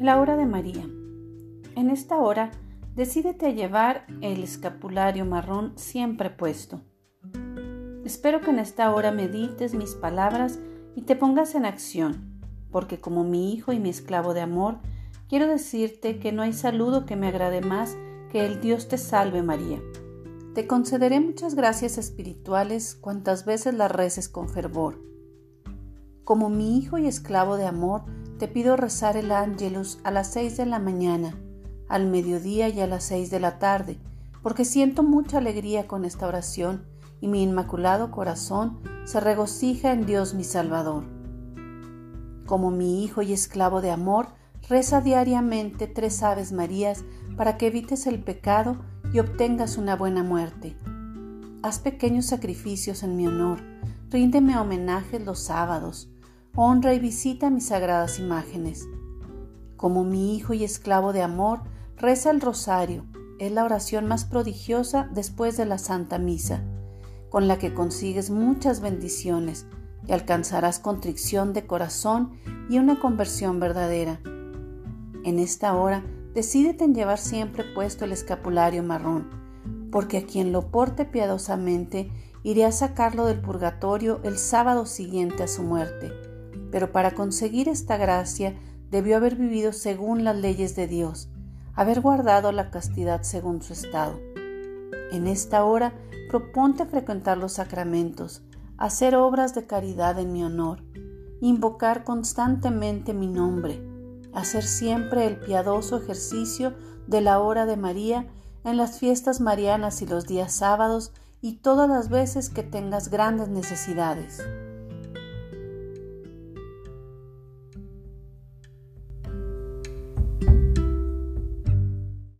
La hora de María. En esta hora, decídete a llevar el escapulario marrón siempre puesto. Espero que en esta hora medites mis palabras y te pongas en acción, porque como mi hijo y mi esclavo de amor, quiero decirte que no hay saludo que me agrade más que el Dios te salve María. Te concederé muchas gracias espirituales cuantas veces las reces con fervor. Como mi hijo y esclavo de amor, te pido rezar el ángelus a las seis de la mañana, al mediodía y a las seis de la tarde, porque siento mucha alegría con esta oración y mi inmaculado corazón se regocija en Dios mi Salvador. Como mi hijo y esclavo de amor, reza diariamente tres Aves Marías para que evites el pecado y obtengas una buena muerte. Haz pequeños sacrificios en mi honor, ríndeme homenajes los sábados, honra y visita mis sagradas imágenes. Como mi hijo y esclavo de amor, reza el rosario, es la oración más prodigiosa después de la Santa Misa, con la que consigues muchas bendiciones y alcanzarás contrición de corazón y una conversión verdadera. En esta hora, decídete en llevar siempre puesto el escapulario marrón, porque a quien lo porte piadosamente iré a sacarlo del purgatorio el sábado siguiente a su muerte pero para conseguir esta gracia debió haber vivido según las leyes de Dios, haber guardado la castidad según su estado. En esta hora proponte frecuentar los sacramentos, hacer obras de caridad en mi honor, invocar constantemente mi nombre, hacer siempre el piadoso ejercicio de la hora de María en las fiestas marianas y los días sábados y todas las veces que tengas grandes necesidades.